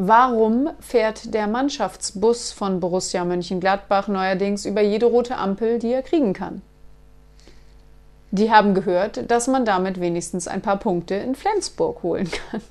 Warum fährt der Mannschaftsbus von Borussia Mönchengladbach neuerdings über jede rote Ampel, die er kriegen kann? Die haben gehört, dass man damit wenigstens ein paar Punkte in Flensburg holen kann.